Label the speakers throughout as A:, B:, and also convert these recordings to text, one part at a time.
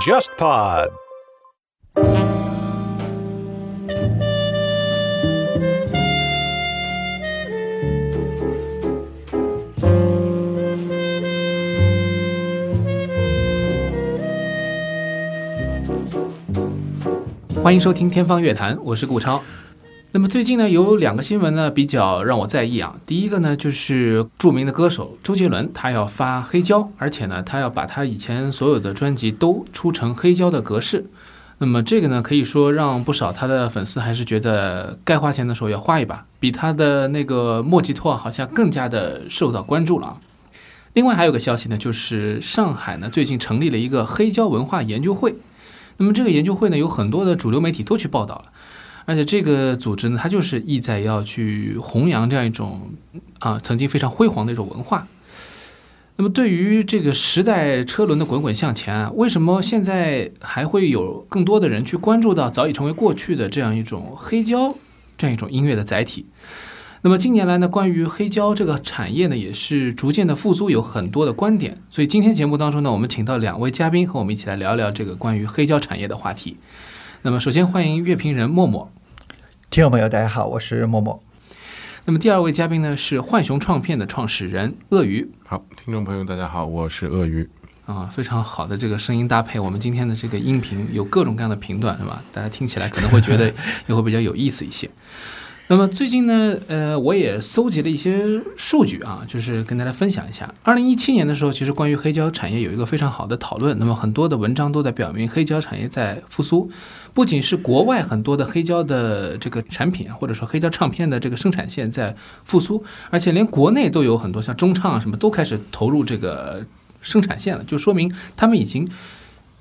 A: JustPod。
B: 欢迎收听《天方乐坛》，我是顾超。那么最近呢，有两个新闻呢比较让我在意啊。第一个呢，就是著名的歌手周杰伦，他要发黑胶，而且呢，他要把他以前所有的专辑都出成黑胶的格式。那么这个呢，可以说让不少他的粉丝还是觉得该花钱的时候要花一把，比他的那个莫吉托好像更加的受到关注了啊。另外还有个消息呢，就是上海呢最近成立了一个黑胶文化研究会。那么这个研究会呢，有很多的主流媒体都去报道了，而且这个组织呢，它就是意在要去弘扬这样一种啊曾经非常辉煌的一种文化。那么对于这个时代车轮的滚滚向前啊，为什么现在还会有更多的人去关注到早已成为过去的这样一种黑胶这样一种音乐的载体？那么近年来呢，关于黑胶这个产业呢，也是逐渐的复苏，有很多的观点。所以今天节目当中呢，我们请到两位嘉宾和我们一起来聊聊这个关于黑胶产业的话题。那么首先欢迎乐评人默默，
C: 听众朋友大家好，我是默默。
B: 那么第二位嘉宾呢是浣熊唱片的创始人鳄鱼。
D: 好，听众朋友大家好，我是鳄鱼。
B: 啊，非常好的这个声音搭配，我们今天的这个音频有各种各样的频段，是吧？大家听起来可能会觉得也会比较有意思一些。那么最近呢，呃，我也搜集了一些数据啊，就是跟大家分享一下。二零一七年的时候，其实关于黑胶产业有一个非常好的讨论。那么很多的文章都在表明黑胶产业在复苏，不仅是国外很多的黑胶的这个产品，或者说黑胶唱片的这个生产线在复苏，而且连国内都有很多像中唱啊什么都开始投入这个生产线了，就说明他们已经。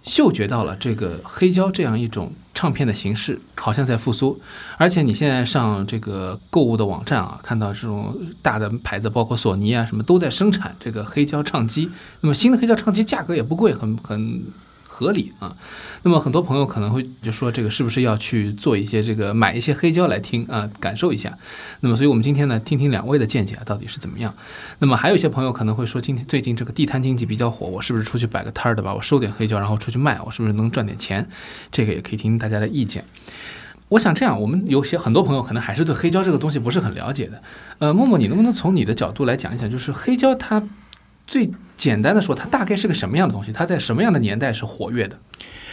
B: 嗅觉到了这个黑胶这样一种唱片的形式，好像在复苏。而且你现在上这个购物的网站啊，看到这种大的牌子，包括索尼啊什么，都在生产这个黑胶唱机。那么新的黑胶唱机价格也不贵，很很。合理啊，那么很多朋友可能会就说这个是不是要去做一些这个买一些黑胶来听啊，感受一下。那么，所以我们今天呢，听听两位的见解到底是怎么样。那么还有一些朋友可能会说，今天最近这个地摊经济比较火，我是不是出去摆个摊儿的吧？我收点黑胶，然后出去卖，我是不是能赚点钱？这个也可以听听大家的意见。我想这样，我们有些很多朋友可能还是对黑胶这个东西不是很了解的。呃，默默，你能不能从你的角度来讲一讲，就是黑胶它最简单的说，它大概是个什么样的东西？它在什么样的年代是活跃的？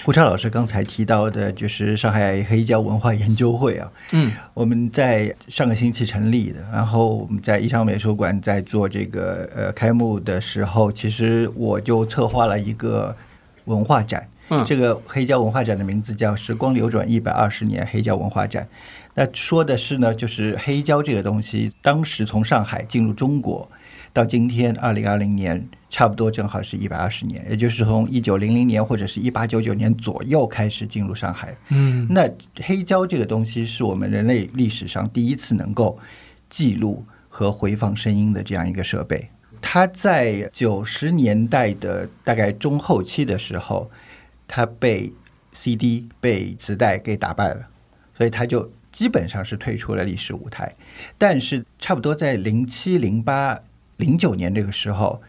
C: 顾超老师刚才提到的，就是上海黑胶文化研究会啊。
B: 嗯，
C: 我们在上个星期成立的，然后我们在宜昌美术馆在做这个呃开幕的时候，其实我就策划了一个文化展。
B: 嗯，
C: 这个黑胶文化展的名字叫“时光流转一百二十年黑胶文化展”。那说的是呢，就是黑胶这个东西，当时从上海进入中国。到今天，二零二零年，差不多正好是一百二十年，也就是从一九零零年或者是一八九九年左右开始进入上海。
B: 嗯，
C: 那黑胶这个东西是我们人类历史上第一次能够记录和回放声音的这样一个设备。它在九十年代的大概中后期的时候，它被 CD 被磁带给打败了，所以它就基本上是退出了历史舞台。但是，差不多在零七零八。零九年这个时候，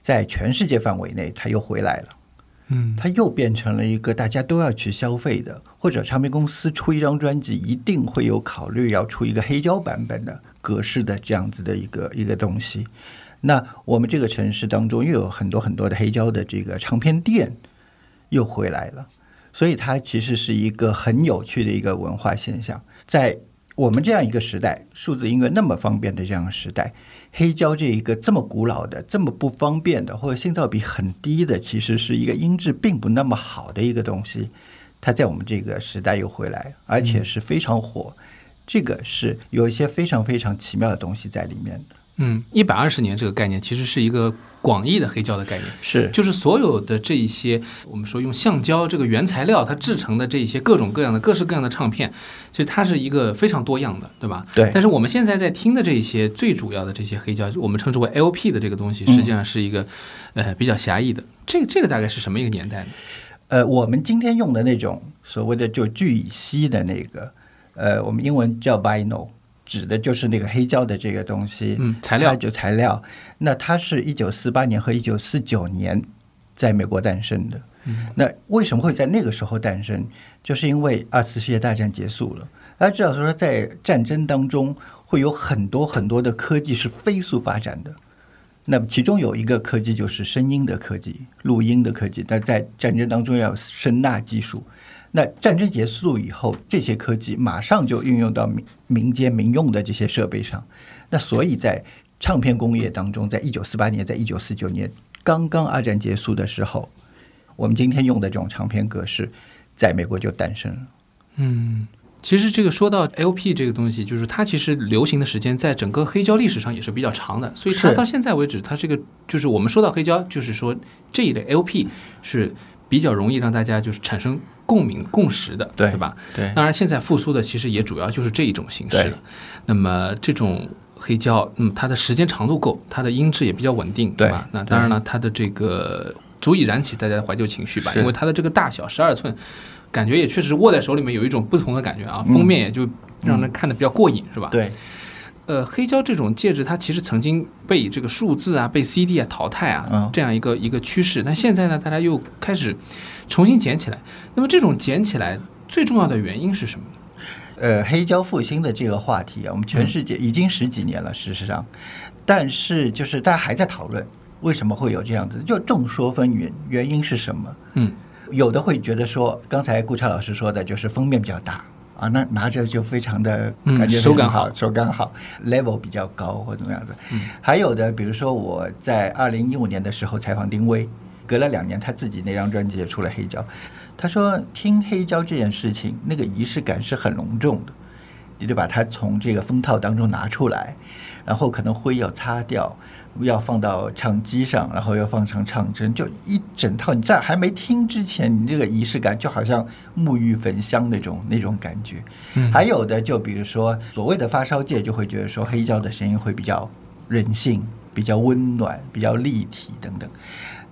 C: 在全世界范围内，它又回来了。
B: 嗯，
C: 它又变成了一个大家都要去消费的，或者唱片公司出一张专辑，一定会有考虑要出一个黑胶版本的格式的这样子的一个一个东西。那我们这个城市当中又有很多很多的黑胶的这个唱片店又回来了，所以它其实是一个很有趣的一个文化现象。在我们这样一个时代，数字音乐那么方便的这样的时代。黑胶这一个这么古老的、这么不方便的，或者性价比很低的，其实是一个音质并不那么好的一个东西，它在我们这个时代又回来，而且是非常火。这个是有一些非常非常奇妙的东西在里面的。
B: 嗯，一百二十年这个概念其实是一个广义的黑胶的概念，
C: 是
B: 就是所有的这一些我们说用橡胶这个原材料它制成的这一些各种各样的各式各样的唱片，其实它是一个非常多样的，对吧？
C: 对。
B: 但是我们现在在听的这一些最主要的这些黑胶，我们称之为 LP 的这个东西，实际上是一个呃比较狭义的。这这个大概是什么一个年代呢？
C: 呃，我们今天用的那种所谓的就聚乙烯的那个，呃，我们英文叫 vinyl。指的就是那个黑胶的这个东西，
B: 嗯，材料
C: 就材料。那它是一九四八年和一九四九年在美国诞生的。那为什么会在那个时候诞生？就是因为二次世界大战结束了，大家知道说在战争当中会有很多很多的科技是飞速发展的。那么其中有一个科技就是声音的科技、录音的科技，但在战争当中要有声纳技术。那战争结束以后，这些科技马上就运用到民民间民用的这些设备上。那所以在唱片工业当中，在一九四八年，在一九四九年刚刚二战结束的时候，我们今天用的这种唱片格式，在美国就诞生了。
B: 嗯，其实这个说到 LP 这个东西，就是它其实流行的时间在整个黑胶历史上也是比较长的，所以它到现在为止，它这个就是我们说到黑胶，就是说这一类 LP 是比较容易让大家就是产生共鸣共识的，
C: 对
B: 吧？
C: 对
B: 当然，现在复苏的其实也主要就是这一种形式了。那么这种黑胶，嗯，它的时间长度够，它的音质也比较稳定，
C: 对
B: 吧？那当然了，它的这个足以燃起大家的怀旧情绪吧，因为它的这个大小十二寸，感觉也确实握在手里面有一种不同的感觉啊，
C: 嗯
B: 封面也就让人看的比较过瘾，是吧？。
C: 对，
B: 呃，黑胶这种介质，它其实曾经被这个数字啊、被 CD 啊淘汰啊、
C: 嗯
B: 这样一个一个趋势，但现在呢，大家又开始重新捡起来。那么这种捡起来最重要的原因是什么呢？
C: 呃，黑胶复兴的这个话题啊，我们全世界已经十几年了，事实上，但是就是大家还在讨论为什么会有这样子，就众说纷纭，原因是什么？
B: 嗯，
C: 有的会觉得说，刚才顾超老师说的，就是封面比较大啊，那拿着就非常的
B: 嗯
C: 感觉
B: 手感好
C: 好，手感好，level 比较高或怎么样子。还有的，比如说我在二零一五年的时候采访丁薇，隔了两年他自己那张专辑也出了黑胶，他说听黑胶这件事情，那个仪式感是很隆重的。你得把它从这个封套当中拿出来，然后可能灰要擦掉，要放到唱机上，然后要放上唱针，就一整套。你在还没听之前，你这个仪式感就好像沐浴焚香那种那种感觉。
B: 嗯
C: 还有的就比如说所谓的发烧界就会觉得说黑胶的声音会比较人性、比较温暖、比较立体等等。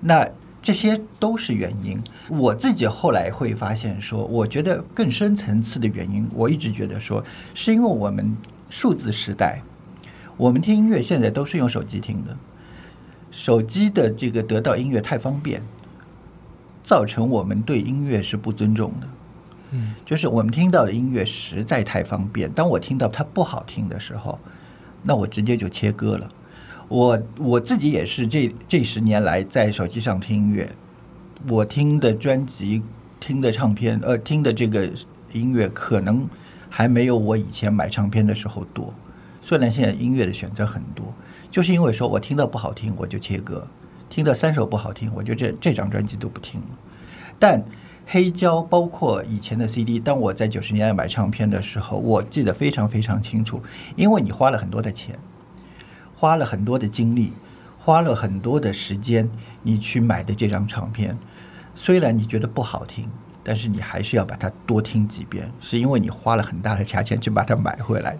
C: 那这些都是原因。我自己后来会发现说，我觉得更深层次的原因，我一直觉得说，是因为我们数字时代，我们听音乐现在都是用手机听的，手机的这个得到音乐太方便，造成我们对音乐是不尊重的。
B: 嗯，
C: 就是我们听到的音乐实在太方便，当我听到它不好听的时候，那我直接就切割了。我我自己也是这这十年来在手机上听音乐，我听的专辑、听的唱片，呃，听的这个音乐可能还没有我以前买唱片的时候多。虽然现在音乐的选择很多，就是因为说我听到不好听我就切割，听到三首不好听我就这这张专辑都不听了。但黑胶包括以前的 CD，当我在九十年代买唱片的时候，我记得非常非常清楚，因为你花了很多的钱，花了很多的精力，花了很多的时间，你去买的这张唱片，虽然你觉得不好听，但是你还是要把它多听几遍，是因为你花了很大的价钱去把它买回来，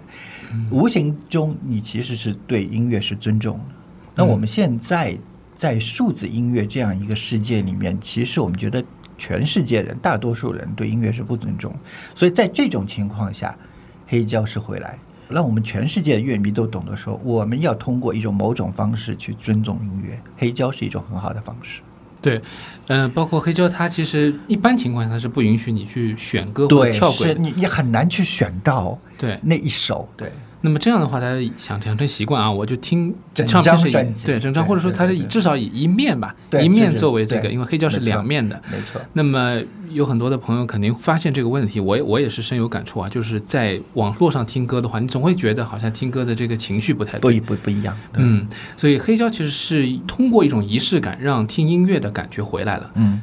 C: 无形中你其实是对音乐是尊重的。那我们现在在数字音乐这样一个世界里面，其实我们觉得全世界人大多数人对音乐是不尊重，所以在这种情况下，黑胶是回来，让我们全世界的乐迷都懂得说，我们要通过一种某种方式去尊重音乐，黑胶是一种很好的方式。
B: 对，嗯、包括黑胶，它其实一般情况下它是不允许你去选歌或跳轨对。
C: 是你你很难去选到
B: 对，
C: 那一首，对
B: 那么这样的话，大家想养成习惯啊，我就听
C: 整
B: 唱片是对整张，或者说它是至少以一面吧，一面作为这个，因为黑胶是两面的。
C: 没错，
B: 那么有很多的朋友肯定发现这个问题，我也我也是深有感触啊。就是在网络上听歌的话，你总会觉得好像听歌的这个情绪不太对
C: 不。不不一样，
B: 嗯，所以黑胶其实是通过一种仪式感，让听音乐的感觉回来了。
C: 嗯。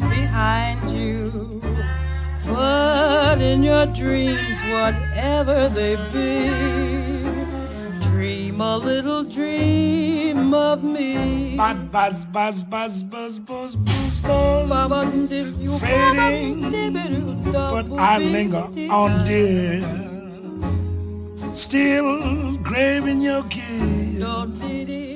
A: behind you. But in your dreams, whatever they be, dream a little dream of me.
E: Buzz, buzz, buzz, buzz, buzz, buzz, stars fading, but I linger on, dear. Still craving your kiss.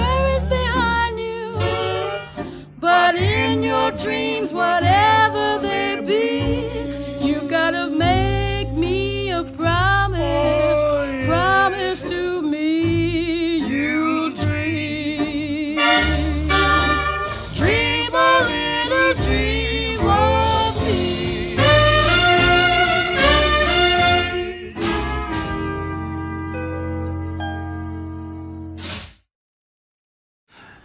A: But in your dreams, whatever they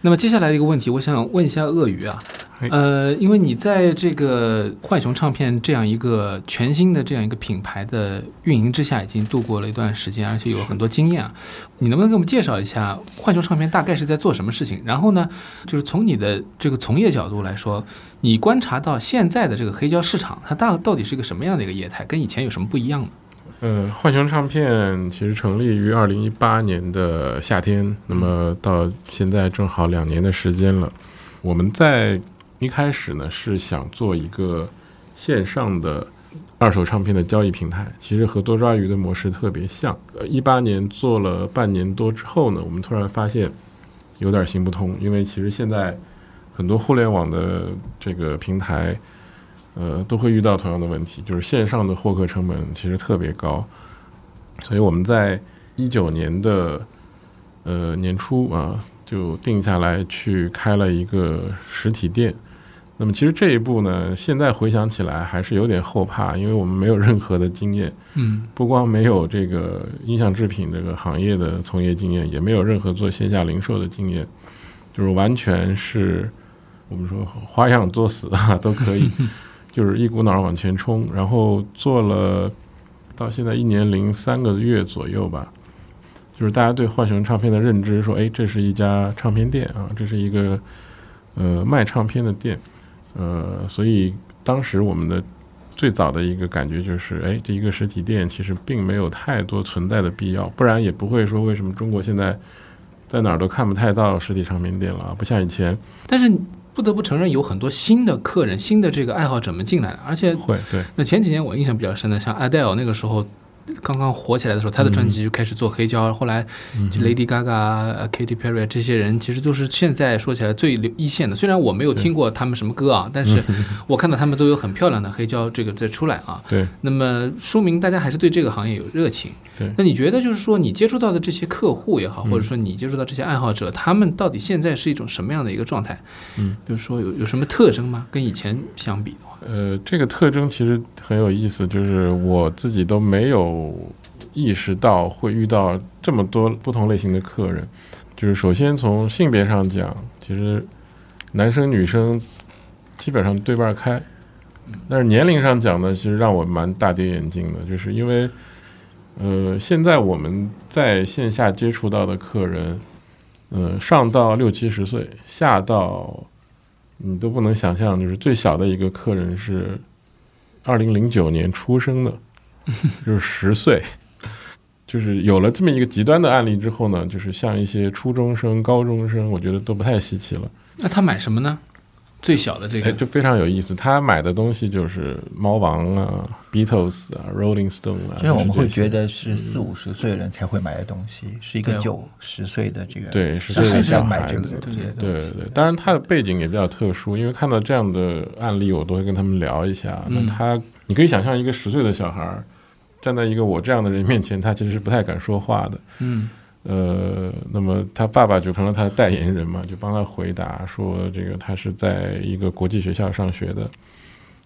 B: 那么接下来的一个问题，我想问一下鳄鱼啊，呃，因为你在这个浣熊唱片这样一个全新的这样一个品牌的运营之下，已经度过了一段时间，而且有很多经验啊，你能不能给我们介绍一下浣熊唱片大概是在做什么事情？然后呢，就是从你的这个从业角度来说，你观察到现在的这个黑胶市场，它大到底是一个什么样的一个业态，跟以前有什么不一样呢？
D: 呃，浣熊唱片其实成立于二零一八年的夏天，那么到现在正好两年的时间了。我们在一开始呢是想做一个线上的二手唱片的交易平台，其实和多抓鱼的模式特别像。呃，一八年做了半年多之后呢，我们突然发现有点行不通，因为其实现在很多互联网的这个平台。呃，都会遇到同样的问题，就是线上的获客成本其实特别高，所以我们在一九年的呃年初啊，就定下来去开了一个实体店。那么其实这一步呢，现在回想起来还是有点后怕，因为我们没有任何的经验，
B: 嗯
D: 不光没有这个音像制品这个行业的从业经验，也没有任何做线下零售的经验，就是完全是我们说花样作死啊都可以。就是一股脑往前冲，然后做了到现在一年零三个月左右吧。就是大家对浣熊唱片的认知，说，哎，这是一家唱片店啊，这是一个呃卖唱片的店，呃，所以当时我们的最早的一个感觉就是，哎，这一个实体店其实并没有太多存在的必要，不然也不会说为什么中国现在在哪儿都看不太到实体唱片店了啊，不像以前
B: 但是不得不承认，有很多新的客人、新的这个爱好者们进来了，而且
D: 会对。
B: 那前几年我印象比较深的，像 Adele 那个时候刚刚火起来的时候，他的专辑就开始做黑胶，后来就 Lady Gaga、呃 Katy Perry 这些人，其实都是现在说起来最一线的。虽然我没有听过他们什么歌啊，但是 我看到他们都有很漂亮的黑胶这个在出来啊。
D: 对，
B: 那么说明大家还是对这个行业有热情。
D: 对
B: 那你觉得就是说你接触到的这些客户也好，
D: 嗯
B: 或者说你接触到这些爱好者，他们到底现在是一种什么样的一个状态？
D: 嗯，
B: 比如说有有什么特征吗？跟以前相比的话，
D: 呃，这个特征其实很有意思，就是我自己都没有意识到会遇到这么多不同类型的客人。就是首先从性别上讲，其实男生女生基本上对半开，但是年龄上讲呢，其实让我蛮大跌眼镜的，就是因为，呃，现在我们在线下接触到的客人，呃，上到六七十岁，下到你都不能想象，就是最小的一个客人是二零零九年出生的，就是十岁。就是有了这么一个极端的案例之后呢，就是像一些初中生、高中生，我觉得都不太稀奇了。
B: 那他买什么呢？最小的这
D: 哎，
B: 个，
D: 就非常有意思。他买的东西就是猫王啊、Beatles 啊、Rolling Stone 啊，
C: 就是我们会觉得是四五十岁人才会买的东西，是一个九十岁的这个
D: 对是
C: 小孩
B: 这个小
C: 子买这个
D: 孩子
C: 这些东西。
D: 对对，当然他的背景也比较特殊，因为看到这样的案例，我都会跟他们聊一下。那
B: 嗯
D: 他，你可以想象一个十岁的小孩站在一个我这样的人面前，他其实是不太敢说话的。
B: 嗯
D: 呃，那么他爸爸就成了他的代言人嘛，就帮他回答说，这个他是在一个国际学校上学的，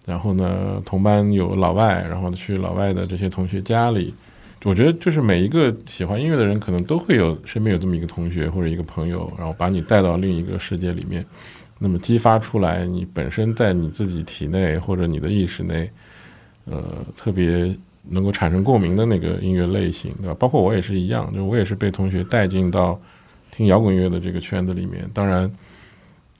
D: 然后呢，同班有老外，然后去老外的这些同学家里。我觉得就是每一个喜欢音乐的人，可能都会有身边有这么一个同学或者一个朋友，然后把你带到另一个世界里面，那么激发出来你本身在你自己体内或者你的意识内，呃，特别能够产生共鸣的那个音乐类型，对吧？包括我也是一样，就我也是被同学带进到听摇滚乐的这个圈子里面。当然，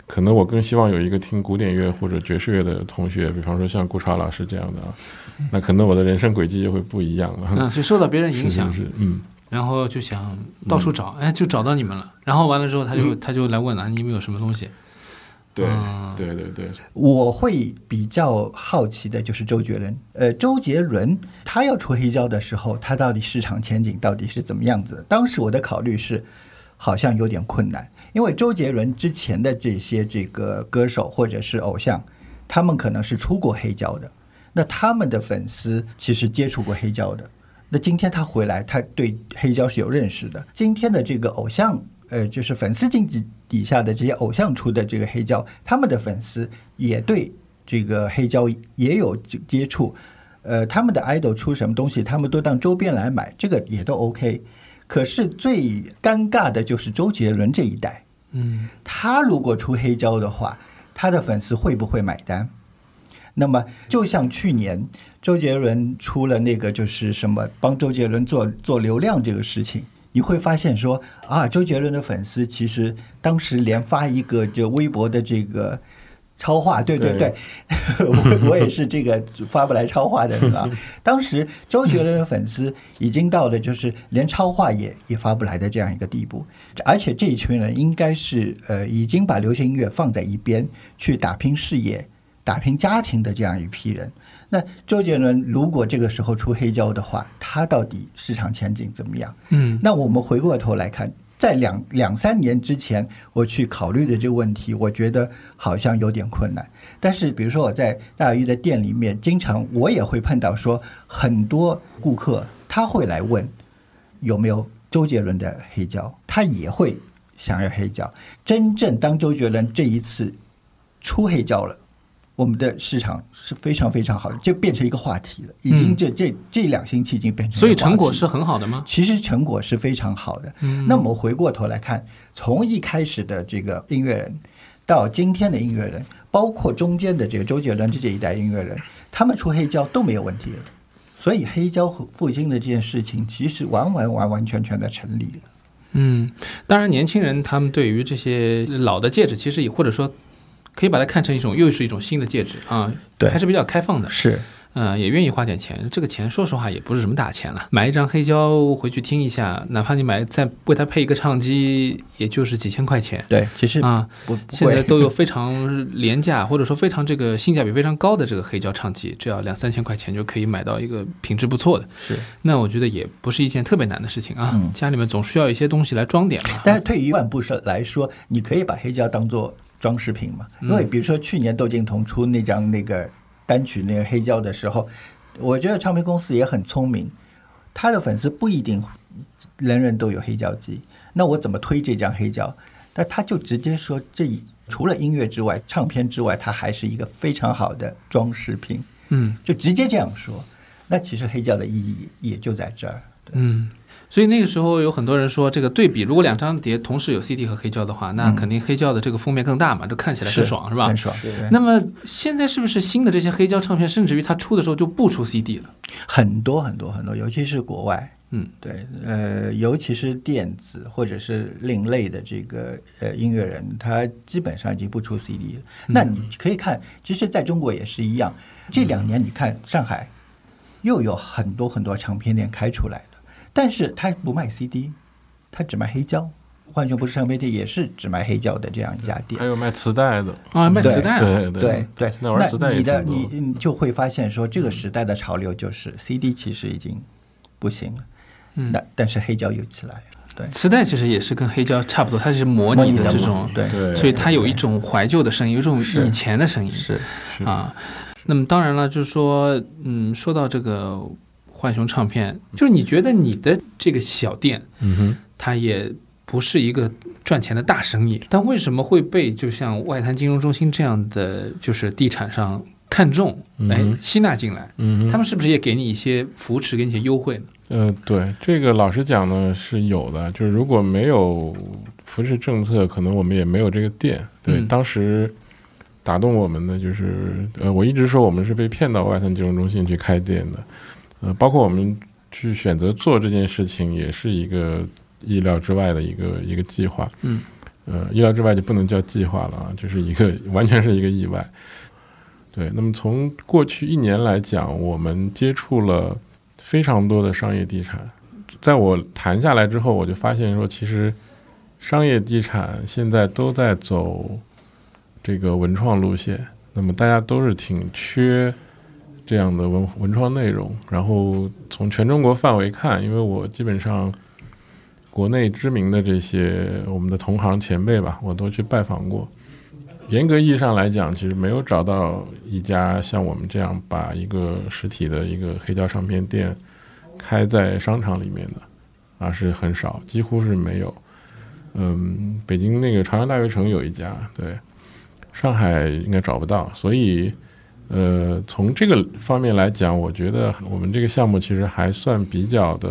D: 可能我更希望有一个听古典乐或者爵士乐的同学，比方说像顾超老师这样的啊，那可能我的人生轨迹就会不一样了。
B: 嗯，所以受到别人影响
D: 嗯，
B: 然后就想到处找，哎，就找到你们了。然后完了之后，他就他就来问了，你们有什么东西？
D: 对
B: 嗯
D: 对对对，
C: 我会比较好奇的就是周杰伦，呃，周杰伦他要出黑胶的时候，他到底市场前景到底是怎么样子？当时我的考虑是，好像有点困难，因为周杰伦之前的这些这个歌手或者是偶像，他们可能是出过黑胶的，那他们的粉丝其实接触过黑胶的。那今天他回来，他对黑胶是有认识的。今天的这个偶像，呃，就是粉丝经济底下的这些偶像出的这个黑胶，他们的粉丝也对这个黑胶也有接接触。呃，他们的 idol 出什么东西，他们都当周边来买，这个也都 OK。可是最尴尬的就是周杰伦这一代，
B: 嗯
C: 他如果出黑胶的话，他的粉丝会不会买单？那么，就像去年周杰伦出了那个就是什么帮周杰伦做做流量这个事情，你会发现说啊，周杰伦的粉丝其实当时连发一个就微博的这个超话，对对对，我我也是这个发不来超话的人啊。当时周杰伦的粉丝已经到了就是连超话也也发不来的这样一个地步，而且这一群人应该是呃已经把流行音乐放在一边去打拼事业、打拼家庭的这样一批人。那周杰伦如果这个时候出黑胶的话，他到底市场前景怎么样？
B: 嗯
C: 那我们回过头来看，在两两三年之前，我去考虑的这个问题，我觉得好像有点困难。但是，比如说我在大鱼的店里面，经常我也会碰到说，很多顾客他会来问有没有周杰伦的黑胶，他也会想要黑胶。真正当周杰伦这一次出黑胶了。我们的市场是非常非常好的，就变成一个话题了。已经
B: 嗯
C: 这这这两星期已经变成
B: 所以成果是很好的吗？
C: 其实成果是非常好的。
B: 嗯
C: 那么回过头来看，从一开始的这个音乐人，到今天的音乐人，包括中间的这个周杰伦这一代音乐人，他们出黑胶都没有问题了。所以黑胶复兴的这件事情，其实完完完完全全的成立了。
B: 嗯，当然，年轻人他们对于这些老的戒指，其实也或者说可以把它看成一种又是一种新的戒指啊，
C: 对
B: 还是比较开放的。
C: 是，
B: 呃，也愿意花点钱。这个钱说实话也不是什么大钱了，买一张黑胶回去听一下，哪怕你买再为它配一个唱机，也就是几千块钱
C: 对，其实
B: 啊。
C: 不不
B: 现在。都有非常廉价或者说非常这个性价比非常高的这个黑胶唱机，只要两三千块钱就可以买到一个品质不错的。
C: 是，
B: 那我觉得也不是一件特别难的事情啊。
C: 嗯
B: 家里面总需要一些东西来装点嘛。
C: 但是退一万步说来说，你可以把黑胶当做装饰品嘛？因为比如说去年窦靖童出那张那个单曲那个黑胶的时候，我觉得唱片公司也很聪明，他的粉丝不一定人人都有黑胶机，那我怎么推这张黑胶？但他就直接说，这除了音乐之外，唱片之外，它还是一个非常好的装饰品，
B: 嗯，
C: 就直接这样说。那其实黑胶的意义也就在这儿。
B: 嗯，所以那个时候有很多人说，这个对比，如果两张碟同时有 CD 和黑胶的话，那
C: 嗯
B: 肯定黑胶的这个封面更大嘛，就看起来更爽，是吧
C: 很？爽。
B: 那么现在是不是新的这些黑胶唱片，甚至于它出的时候就不出 CD 了？
C: 很多很多很多，尤其是国外，
B: 嗯，
C: 对，呃，尤其是电子或者是另类的这个呃音乐人，他基本上已经不出 CD 了。那你可以看，其实在中国也是一样。这两年你看上海又有很多很多唱片店开出来了，但是他不卖 CD，他只卖黑胶。浣熊不是唱片店，也是只卖黑胶的这样一家店
D: 还。有卖磁带的，
B: 啊，卖
C: 对
B: 磁带。
D: 对
C: 对对，
D: 那玩磁带
C: 你的你你就会发现说，这个时代的潮流就是 CD 其实已经不行了，
B: 嗯
C: 那但是黑胶又起来了，对，
B: 磁带其实也是跟黑胶差不多，它是模拟
C: 的
B: 的这种，
C: 对
D: 对
B: 所以它有一种怀旧的声音，有一种以前的声音。
C: 是
D: 是
B: 啊，那么当然了，就是说，嗯，说到这个浣熊唱片，就是你觉得你的这个小店，
D: 嗯哼，
B: 它也不是一个赚钱的大生意，但为什么会被就像外滩金融中心这样的就是地产商看中，哎
D: 嗯哼，
B: 吸纳进来？
D: 嗯哼，
B: 他们是不是也给你一些扶持，给你一些优惠呢？
D: 呃，对，这个老实讲呢是有的，就是如果没有扶持政策，可能我们也没有这个店。对，
B: 嗯
D: 当时打动我们的就是，呃，我一直说我们是被骗到外滩金融中心去开店的，呃，包括我们去选择做这件事情，也是一个意料之外的一个一个计划。
B: 嗯，
D: 呃，意料之外就不能叫计划了啊，就是一个完全是一个意外。对，那么从过去一年来讲，我们接触了非常多的商业地产。在我谈下来之后，我就发现说，其实商业地产现在都在走这个文创路线。那么大家都是挺缺这样的文文创内容。然后从全中国范围看，因为我基本上国内知名的这些我们的同行前辈吧，我都去拜访过。严格意义上来讲，其实没有找到一家像我们这样把一个实体的一个黑胶唱片店开在商场里面的，啊是很少，几乎是没有。嗯，北京那个朝阳大悦城有一家，对，上海应该找不到，所以，呃，从这个方面来讲，我觉得我们这个项目其实还算比较的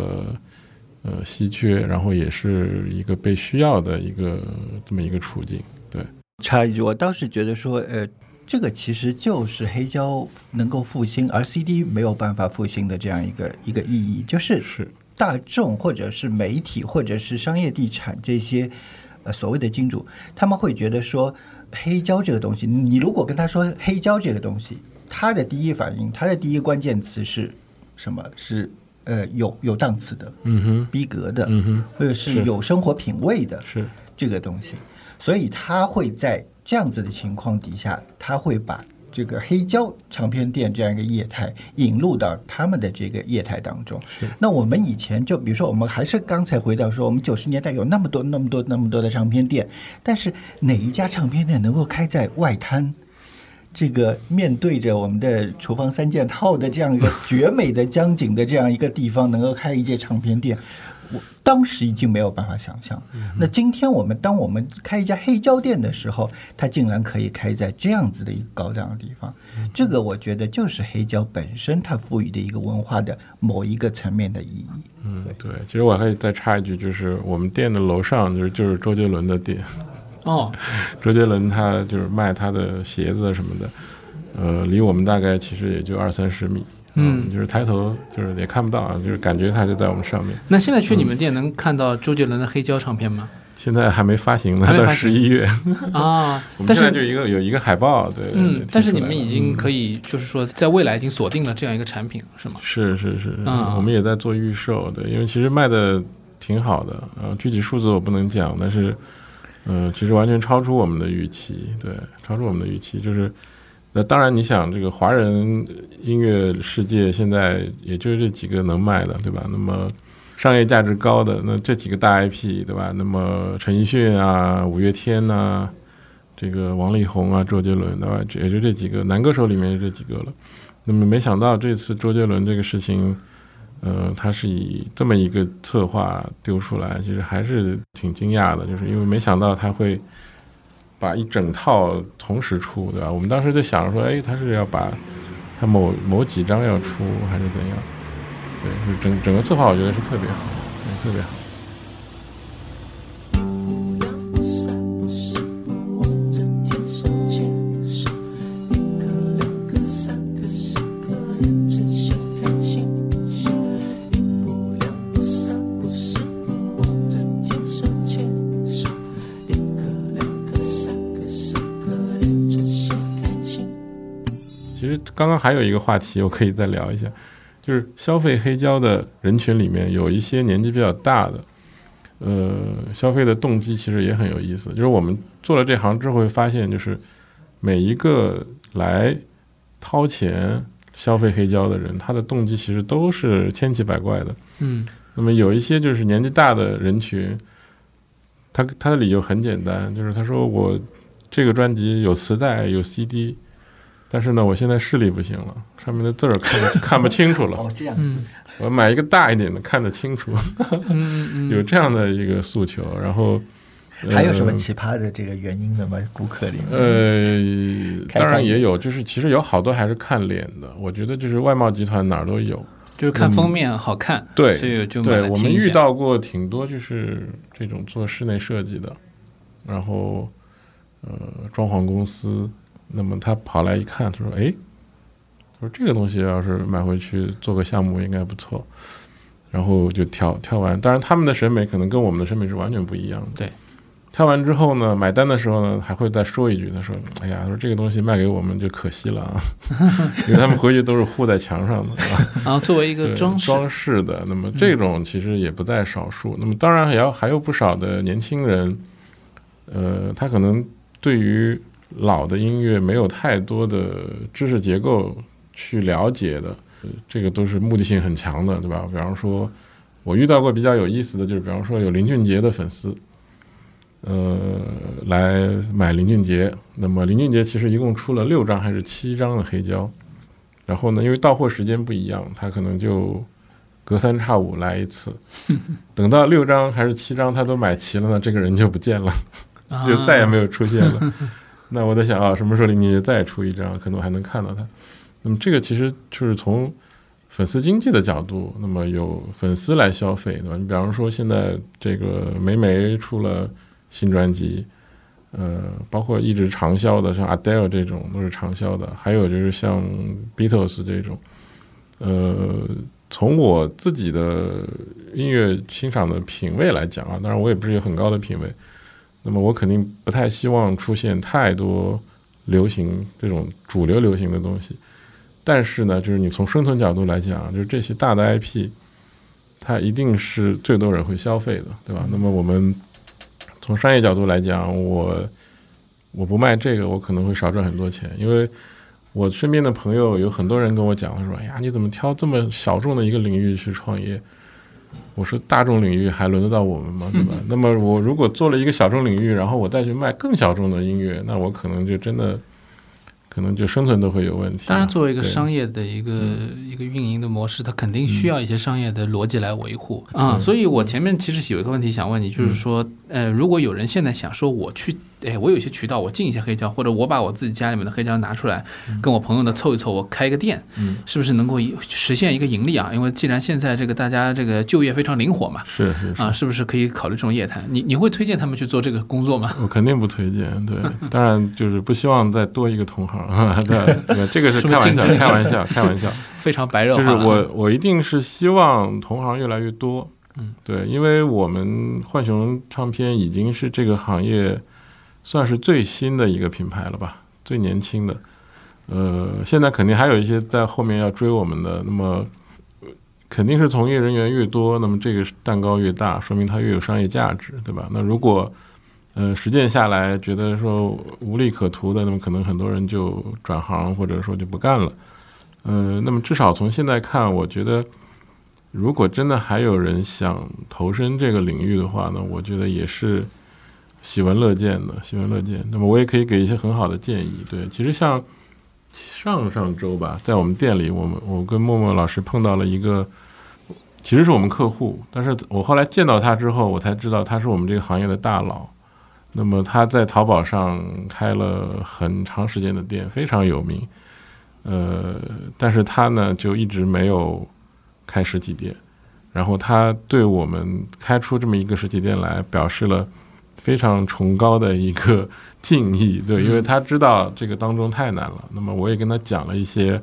D: 呃稀缺，然后也是一个被需要的一个这么一个处境。
C: 对插一句，我倒是觉得说，呃，这个其实就是黑胶能够复兴，而 CD 没有办法复兴的这样一个一个意义，就是
D: 是，
C: 大众或者是媒体或者是商业地产这些呃所谓的金主，他们会觉得说黑胶这个东西，你如果跟他说黑胶这个东西，他的第一反应，他的第一关键词是什么？是呃有有档次的、
D: 嗯哼，
C: 逼格的，
D: 嗯哼，
C: 或者是
D: 是
C: 有生活品味的
D: 是，
C: 这个东西，所以他会在这样子的情况底下，他会把这个黑胶唱片店这样一个业态引入到他们的这个业态当中。那我们以前就比如说，我们还是刚才回到说，我们九十年代有那么多、那么多、那么多的唱片店，但是哪一家唱片店能够开在外滩？这个面对着我们的厨房三件套的这样一个绝美的江景的这样一个地方，能够开一间唱片店，我当时已经没有办法想象。那今天我们当我们开一家黑胶店的时候，它竟然可以开在这样子的一个高档的地方，这个我觉得就是黑胶本身它赋予的一个文化的某一个层面的意义。
D: 嗯，对。其实我还可以再插一句，就是我们店的楼上就是就是周杰伦的店，
B: 哦，
D: 周杰伦他就是卖他的鞋子什么的，呃，离我们大概其实也就二三十米，
B: 嗯
D: 就是抬头就是也看不到啊，就是感觉他就在我们上面。
B: 那现在去你们店能看到周杰伦的黑胶唱片吗？
D: 现在还没发行呢，到十一月，
B: 啊
D: 我，们
B: 但
D: 现在就一个有一个海报，对，
B: 嗯，但是你们已经可
D: 以。
B: 以就是说在未来已经锁定了这样一个产品，是吗？
D: 是是是，
B: 啊
D: 我们也在做预售，对，因为其实卖的挺好的，呃，具体数字我不能讲，但是，呃，其实完全超出我们的预期，对，超出我们的预期，就是，那当然你想，这个华人音乐世界现在也就是这几个能卖的，对吧？那么商业价值高的那这几个大 IP，对吧？那么陈奕迅啊、五月天呐、这个王力宏啊、周杰伦，对吧？也就这几个男歌手里面就这几个了。那么没想到这次周杰伦这个事情，嗯，他是以这么一个策划丢出来，其实还是挺惊讶的，就是因为没想到他会把一整套同时出，对吧？我们当时就想着说，哎，他是要把他某某几张要出，还是怎样？对，就整整个策划我觉得是特别好，对，特别好。刚刚还有一个话题，我可以再聊一下，就是消费黑胶的人群里面有一些年纪比较大的，呃，消费的动机其实也很有意思。就是我们做了这行之后，会发现就是每一个来掏钱消费黑胶的人，他的动机其实都是千奇百怪的。
B: 嗯
D: 那么有一些就是年纪大的人群，他他的理由很简单，就是他说我这个专辑有磁带有 CD，但是呢，我现在视力不行了，上面的字儿看看不清楚了，
C: 哦，这样子，
B: 嗯
D: 我买一个大一点的看得清楚，
B: 嗯嗯
D: 有这样的一个诉求。然后
C: 还有什么
D: 呃
C: 奇葩的这个原因的吗？顾客里面？
D: 呃，当然也有，就是其实有好多还是看脸的。我觉得就是外贸集团哪儿都有，
B: 就是看封面好看，
D: 嗯对
B: 所以就
D: 对我们遇到过挺多就是这种做室内设计的，然后呃装潢公司，那么他跑来一看，他说：“哎，他说这个东西要是买回去做个项目应该不错。”然后就挑挑完，当然他们的审美可能跟我们的审美是完全不一样的。
B: 对，
D: 挑完之后呢，买单的时候呢，还会再说一句：“他说，哎呀，他说这个东西卖给我们就可惜了啊，因为他们回去都是糊在墙上的。” 啊。
B: 然后作为一个装饰，
D: 装饰的。那么这种其实也不在少数。那么当然还要还有不少的年轻人，呃，他可能对于老的音乐没有太多的知识结构去了解的，呃这个都是目的性很强的，对吧？比方说，我遇到过比较有意思的就是，比方说有林俊杰的粉丝。呃，来买林俊杰。那么林俊杰其实一共出了六张还是七张的黑胶，然后呢，因为到货时间不一样，他可能就隔三差五来一次。等到六张还是七张他都买齐了呢，这个人就不见了，
B: 啊
D: 就再也没有出现了。那我在想啊，什么时候林俊杰再出一张，可能我还能看到他。那么这个其实就是从粉丝经济的角度，那么有粉丝来消费，对吧？你比方说现在这个梅梅出了新专辑，呃，包括一直长销的，像 Adele 这种都是长销的，还有就是像 Beatles 这种，呃，从我自己的音乐欣赏的品味来讲啊，当然我也不是有很高的品味，那么我肯定不太希望出现太多流行这种主流流行的东西。但是呢，就是你从生存角度来讲，就是这些大的 IP，它一定是最多人会消费的，对吧？那么我们从商业角度来讲，我我不卖这个，我可能会少赚很多钱，因为我身边的朋友有很多人跟我讲，他说：“哎呀，你怎么挑这么小众的一个领域去创业？”我说：“大众领域还轮得到我们吗？对吧？那么我如果做了一个小众领域，然后我再去卖更小众的音乐，那我可能就真的。”可能就生存都会有问题。
B: 当然，作为一个商业的一个一个运营的模式，它肯定需要一些商业的逻辑来维护啊。
D: 嗯
B: 所以我前面其实有一个问题想问你，就是说，呃，如果有人现在想说我去，哎，我有一些渠道，我进一些黑胶，或者我把我自己家里面的黑胶拿出来，跟我朋友的凑一凑，我开一个店，
D: 嗯
B: 是不是能够实现一个盈利啊？因为既然现在这个大家这个就业非常灵活嘛，
D: 是是是
B: 啊，是不是可以考虑这种业态？你你会推荐他们去做这个工作吗？
D: 我肯定不推荐，对，当然就是不希望再多一个同行啊，对，对这个是开玩笑，开玩笑，开玩笑，
B: 非常白热化就，
D: 是我我一定是希望同行越来越多，
B: 嗯，
D: 对，因为我们浣熊唱片已经是这个行业算是最新的一个品牌了吧，最年轻的，呃，现在肯定还有一些在后面要追我们的，那么。肯定是从业人员越多，那么这个蛋糕越大，说明它越有商业价值，对吧？那如果呃，实践下来觉得说无利可图的，那么可能很多人就转行，或者说就不干了。呃，那么至少从现在看，我觉得如果真的还有人想投身这个领域的话呢，我觉得也是喜闻乐见的，喜闻乐见。那么我也可以给一些很好的建议。对，其实像上上周吧，在我们店里，我们我跟默默老师碰到了一个。其实是我们客户，但是我后来见到他之后，我才知道他是我们这个行业的大佬。那么他在淘宝上开了很长时间的店，非常有名。呃，但是他呢就一直没有开实体店，然后他对我们开出这么一个实体店来表示了非常崇高的一个 敬意，对，因为他知道这个当中太难了。那么我也跟他讲了一些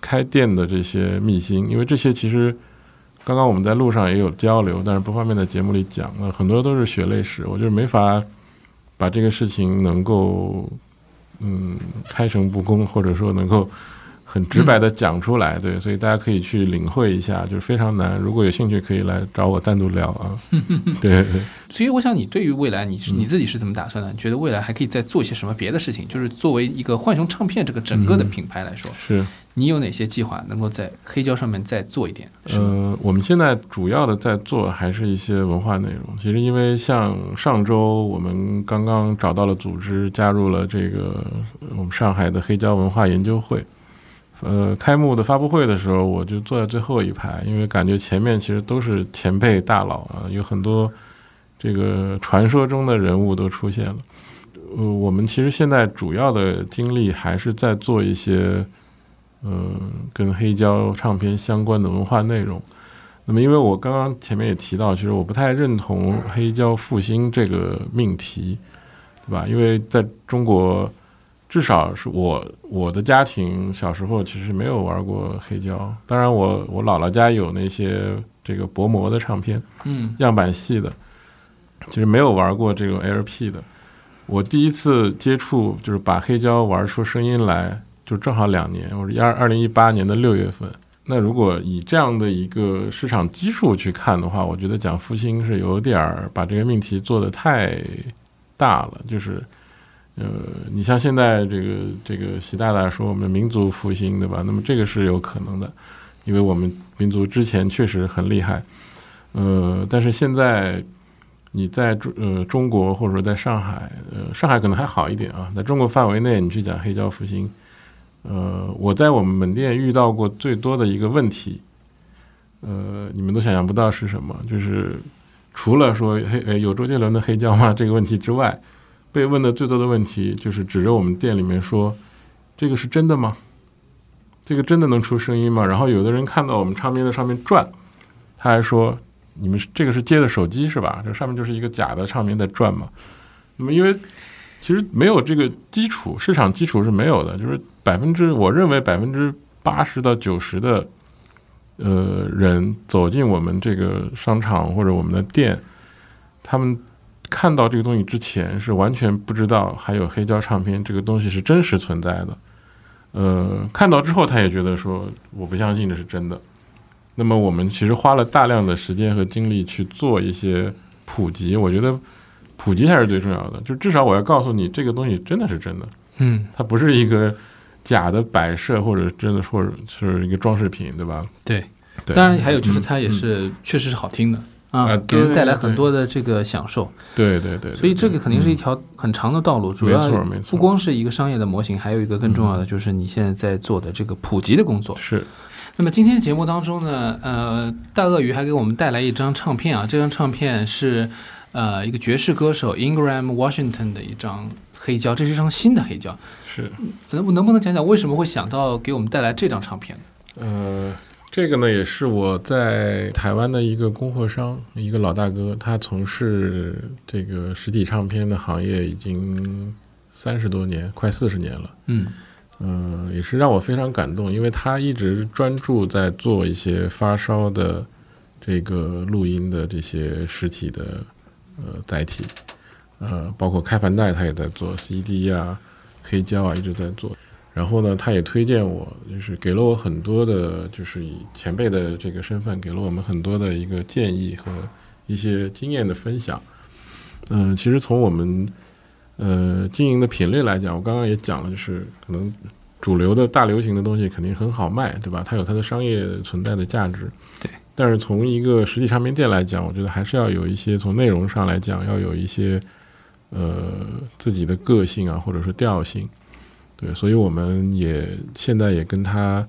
D: 开店的这些秘辛，因为这些其实刚刚我们在路上也有交流，但是不方便在节目里讲，那很多都是血泪史，我就是没法把这个事情能够嗯开诚布公，或者说能够。很直白的讲出来，对，所以大家可以去领会一下，就是非常难。如果有兴趣，可以来找我单独聊啊。对对，
B: 所以我想你对于未来你是你自己是怎么打算的？你觉得未来还可以再做一些什么别的事情？就是作为一个浣熊唱片这个整个的品牌来说，
D: 是
B: 你有哪些计划能够在黑胶上面再做一点？
D: 呃，我们现在主要的在做还是一些文化内容。其实因为像上周我们刚刚找到了组织，加入了这个呃我们上海的黑胶文化研究会。呃，开幕的发布会的时候，我就坐在最后一排，因为感觉前面其实都是前辈大佬啊，有很多这个传说中的人物都出现了。呃，我们其实现在主要的精力还是在做一些，嗯、跟黑胶唱片相关的文化内容。那么，因为我刚刚前面也提到，其实我不太认同黑胶复兴这个命题，对吧？因为在中国，至少是我我的家庭小时候其实没有玩过黑胶。当然我，我姥姥家有那些这个薄膜的唱片，
B: 嗯
D: 样板戏的，其实没有玩过这种 LP 的。我第一次接触就是把黑胶玩出声音来，就正好两年，我是二二零一八年的六月份。那如果以这样的一个市场基数去看的话，我觉得讲复兴是有点儿把这个命题做得太大了，就是。呃，你像现在这个这个习大大说我们民族复兴，对吧？那么这个是有可能的，因为我们民族之前确实很厉害，呃，但是现在你在中呃中国或者说在上海，呃，上海可能还好一点啊，在中国范围内你去讲黑胶复兴，呃，我在我们门店遇到过最多的一个问题，呃，你们都想象不到是什么，就是除了说黑呃有周杰伦的黑胶吗这个问题之外。被问的最多的问题就是指着我们店里面说：“这个是真的吗？这个真的能出声音吗？”然后有的人看到我们唱片在上面转，他还说：“你们这个是接的手机是吧？这上面就是一个假的唱片在转嘛。”那么因为其实没有这个基础，市场基础是没有的，就是百分之我认为百分之八十到九十的呃人走进我们这个商场或者我们的店，他们。看到这个东西之前是完全不知道还有黑胶唱片这个东西是真实存在的，呃，看到之后他也觉得说我不相信这是真的。那么我们其实花了大量的时间和精力去做一些普及，我觉得普及才是最重要的。就至少我要告诉你这个东西真的是真的，
B: 嗯，
D: 它不是一个假的摆设或者真的或者是一个装饰品，对吧？
B: 对。
D: 对，
B: 当然还有就是
D: 嗯
B: 它也是确实是好听的啊
D: 啊，
B: 给人带来很多的这个享受。
D: 对对对对，
B: 所以这个肯定是一
D: 嗯
B: 条很长的道路，主要不光是一个商业的模型，还有一个更重要的就是你现在在做的这个普及的工作。
D: 是
B: 那么今天节目当中呢，呃，大鳄鱼还给我们带来一张唱片啊，这张唱片是呃一个爵士歌手 Ingram Washington 的一张黑胶，这是一张新的黑胶。
D: 是。
B: 能能不能讲讲为什么会想到给我们带来这张唱片呢？
D: 呃，这个呢也是我在台湾的一个供货商，一个老大哥，他从事这个实体唱片的行业已经三十多年，快四十年了。
B: 嗯
D: 呃，也是让我非常感动，因为他一直专注在做一些发烧的这个录音的这些实体的呃载体，呃，包括开盘带他也在做，CD 啊、黑胶啊一直在做。然后呢，他也推荐我，就是给了我很多的，就是以前辈的这个身份，给了我们很多的一个建议和一些经验的分享。嗯、其实从我们呃经营的品类来讲，我刚刚也讲了，就是可能主流的大流行的东西肯定很好卖，对吧？它有它的商业存在的价值。
B: 对。
D: 但是从一个实体唱片店来讲，我觉得还是要有一些从内容上来讲，要有一些呃自己的个性啊，或者说调性。对，所以我们也现在也跟他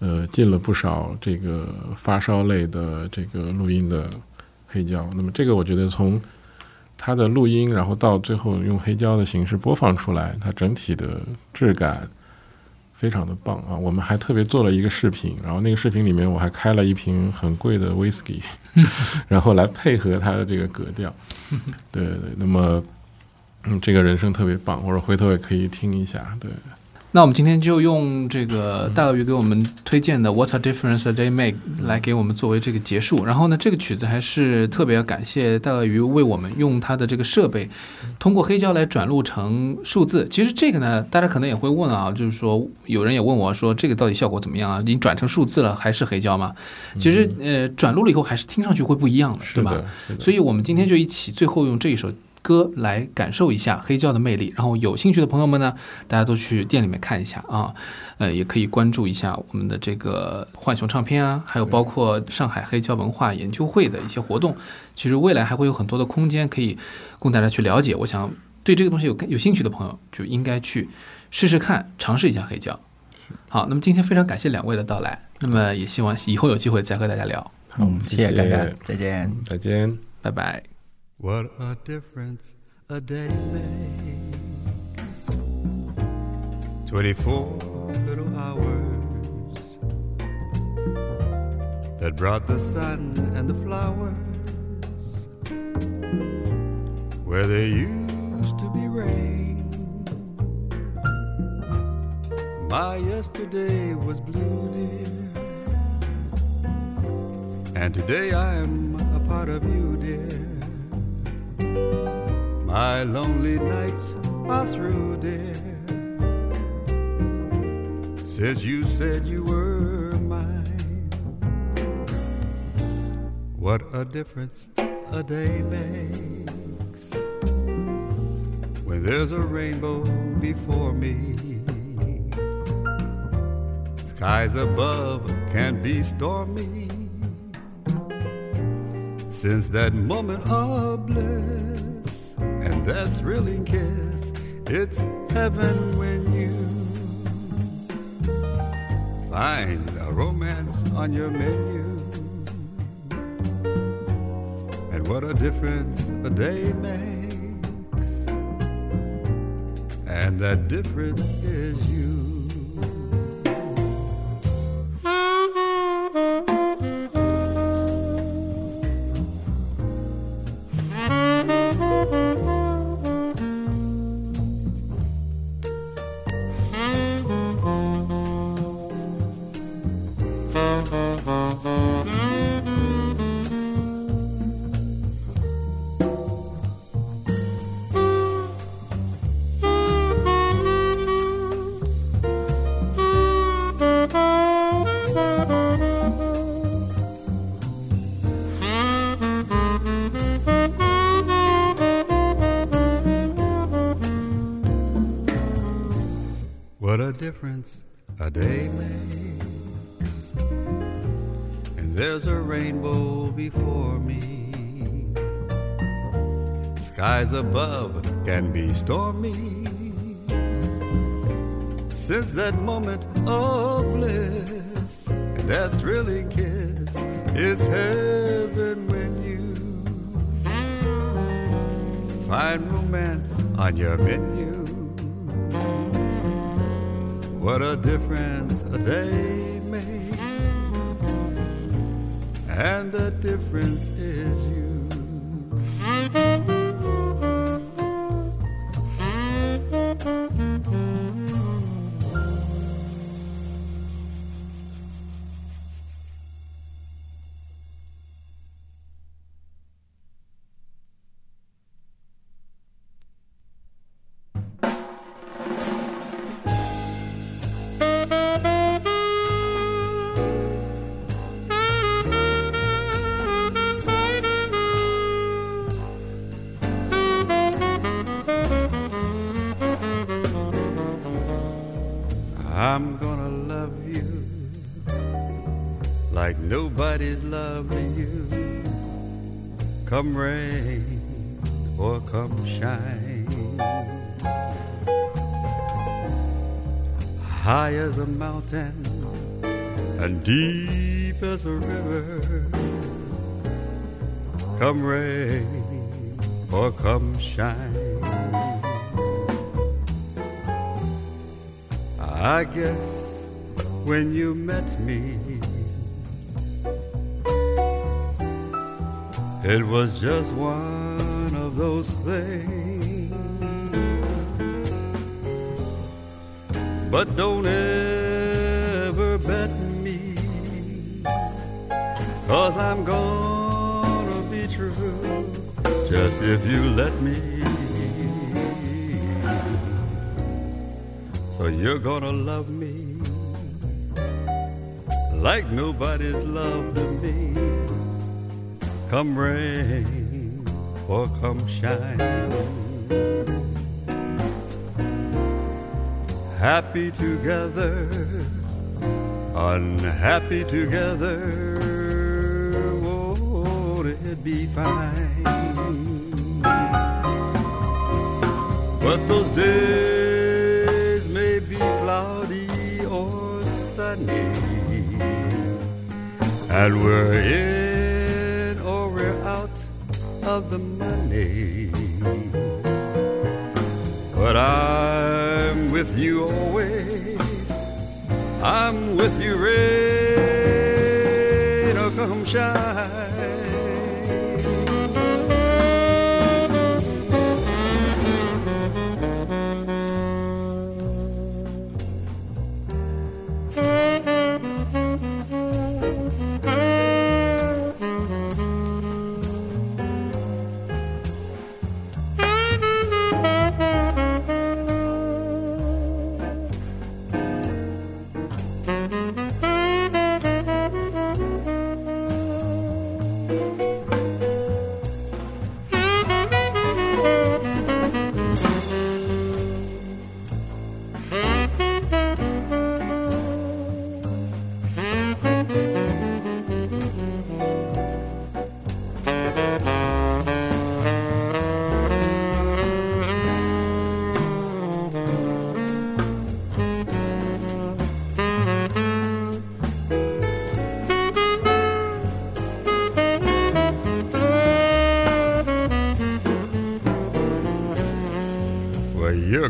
D: 呃进了不少这个发烧类的这个录音的黑胶。那么这个我觉得从它的录音，然后到最后用黑胶的形式播放出来，它整体的质感、非常的棒啊！我们还特别做了一个视频，然后那个视频里面我还开了一瓶很贵的 whisky，然后来配合它的这个格调。对对对，那么嗯，这个人声特别棒，或者回头也可以听一下。对，
B: 那我们今天就用这个大鳄鱼给我们推荐的《What a Difference a Day Make》来给我们作为这个结束。然后呢，这个曲子还是特别要感谢大鳄鱼为我们用他的这个设备，通过黑胶来转录成数字。其实这个呢，大家可能也会问啊，就是说有人也问我说，这个到底效果怎么样啊？你转成数字了还是黑胶吗？其实呃，转录了以后还是听上去会不一样的，对吧？所以我们今天就一起最后用这一首歌来感受一下黑胶的魅力。然后有兴趣的朋友们呢，大家都去店里面看一下啊，呃，也可以关注一下我们的这个浣熊唱片啊，还有包括上海黑胶文化研究会的一些活动。其实未来还会有很多的空间可以供大家去了解。我想对这个东西有有兴趣的朋友，就应该去试试看，尝试一下黑胶。好，那么今天非常感谢两位的到来，那么也希望以后有机会再和大家聊，
C: 嗯，谢谢
D: 谢
C: 大家，再见。
D: 再见。
B: 拜拜。
F: What a difference a day makes. 24 little hours that brought the sun and the flowers where there used to be rain. My yesterday was blue, dear, and today I'm a part of you, dear. My lonely nights are through, dear. Since you said you were mine, what a difference a day makes when there's a rainbow before me. Skies above can be stormy. Since that moment of bliss that thrilling kiss, it's heaven when you find a romance on your menu. And what a difference a day makes. And that difference is you. Skies above can be stormy. Since that moment of bliss and that thrilling kiss, it's heaven when you find romance on your menu. What a difference a day makes, and the difference is you. Come rain or come shine. High as a mountain and deep as a river. Come rain or come shine. I guess when you met me, it was just one of those things. But don't ever bet me, cause I'm gonna be true, just if you let me. So you're gonna love me like nobody's loved me. Come rain or come shine. Happy together, unhappy together. Won't it be fine? But those days may be cloudy or sunny, and we're in of the money. But I'm with you always. I'm with you, rain or come shine.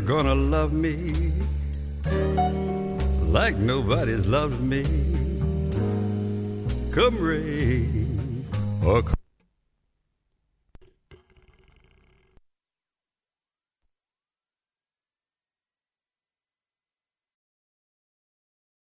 F: Gonna love me like nobody's loved me. Come rain or come